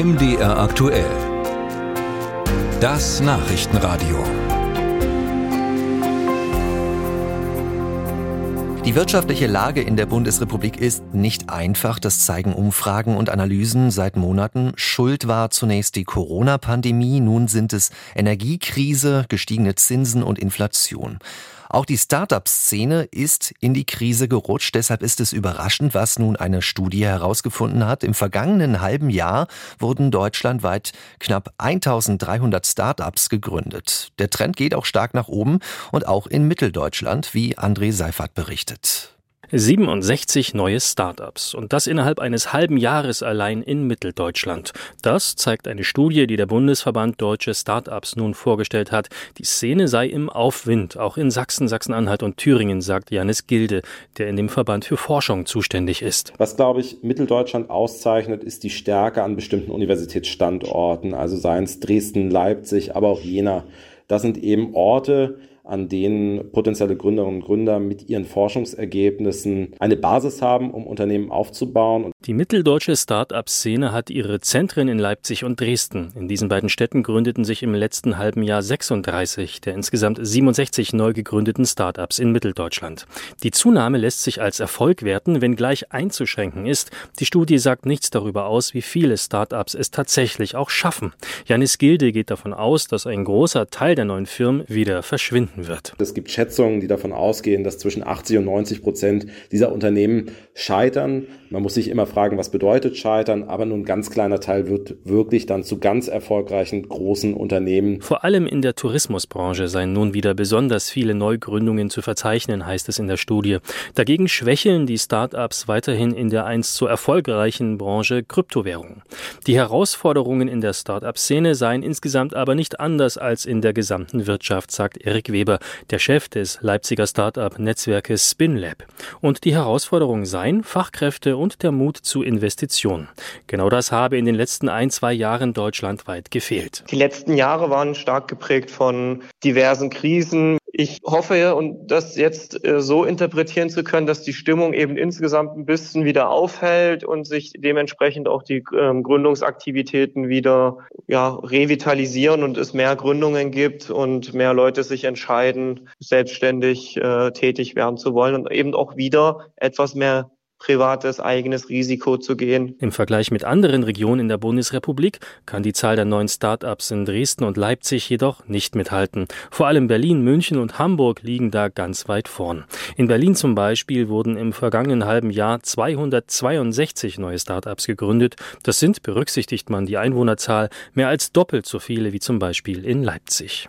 MDR aktuell. Das Nachrichtenradio. Die wirtschaftliche Lage in der Bundesrepublik ist nicht einfach, das zeigen Umfragen und Analysen seit Monaten. Schuld war zunächst die Corona-Pandemie, nun sind es Energiekrise, gestiegene Zinsen und Inflation. Auch die Start-up-Szene ist in die Krise gerutscht. Deshalb ist es überraschend, was nun eine Studie herausgefunden hat. Im vergangenen halben Jahr wurden deutschlandweit knapp 1300 Start-ups gegründet. Der Trend geht auch stark nach oben und auch in Mitteldeutschland, wie André Seifert berichtet. 67 neue Start-ups und das innerhalb eines halben Jahres allein in Mitteldeutschland. Das zeigt eine Studie, die der Bundesverband Deutsche Start-ups nun vorgestellt hat. Die Szene sei im Aufwind, auch in Sachsen, Sachsen-Anhalt und Thüringen, sagt Janis Gilde, der in dem Verband für Forschung zuständig ist. Was, glaube ich, Mitteldeutschland auszeichnet, ist die Stärke an bestimmten Universitätsstandorten, also seien es Dresden, Leipzig, aber auch Jena. Das sind eben Orte, an denen potenzielle Gründerinnen und Gründer mit ihren Forschungsergebnissen eine Basis haben, um Unternehmen aufzubauen. Die mitteldeutsche Start-up-Szene hat ihre Zentren in Leipzig und Dresden. In diesen beiden Städten gründeten sich im letzten halben Jahr 36 der insgesamt 67 neu gegründeten Start-ups in Mitteldeutschland. Die Zunahme lässt sich als Erfolg werten, wenngleich einzuschränken ist. Die Studie sagt nichts darüber aus, wie viele Start-ups es tatsächlich auch schaffen. Janis Gilde geht davon aus, dass ein großer Teil der neuen Firmen wieder verschwinden stattfinden wird. Es gibt Schätzungen, die davon ausgehen, dass zwischen 80 und 90 Prozent dieser Unternehmen scheitern. Man muss sich immer fragen, was bedeutet scheitern, aber nur ein ganz kleiner Teil wird wirklich dann zu ganz erfolgreichen großen Unternehmen. Vor allem in der Tourismusbranche seien nun wieder besonders viele Neugründungen zu verzeichnen, heißt es in der Studie. Dagegen schwächeln die Start-ups weiterhin in der einst so erfolgreichen Branche Kryptowährungen. Die Herausforderungen in der Start-up-Szene seien insgesamt aber nicht anders als in der gesamten Wirtschaft, sagt Erik Weber. Weber, der Chef des Leipziger Start-up-Netzwerkes SpinLab. Und die Herausforderung seien Fachkräfte und der Mut zu Investitionen. Genau das habe in den letzten ein, zwei Jahren deutschlandweit gefehlt. Die letzten Jahre waren stark geprägt von diversen Krisen, ich hoffe und das jetzt äh, so interpretieren zu können, dass die Stimmung eben insgesamt ein bisschen wieder aufhält und sich dementsprechend auch die ähm, Gründungsaktivitäten wieder ja, revitalisieren und es mehr Gründungen gibt und mehr Leute sich entscheiden, selbstständig äh, tätig werden zu wollen und eben auch wieder etwas mehr privates eigenes Risiko zu gehen. Im Vergleich mit anderen Regionen in der Bundesrepublik kann die Zahl der neuen Start-ups in Dresden und Leipzig jedoch nicht mithalten. Vor allem Berlin, München und Hamburg liegen da ganz weit vorn. In Berlin zum Beispiel wurden im vergangenen halben Jahr 262 neue Start-ups gegründet. Das sind, berücksichtigt man die Einwohnerzahl, mehr als doppelt so viele wie zum Beispiel in Leipzig.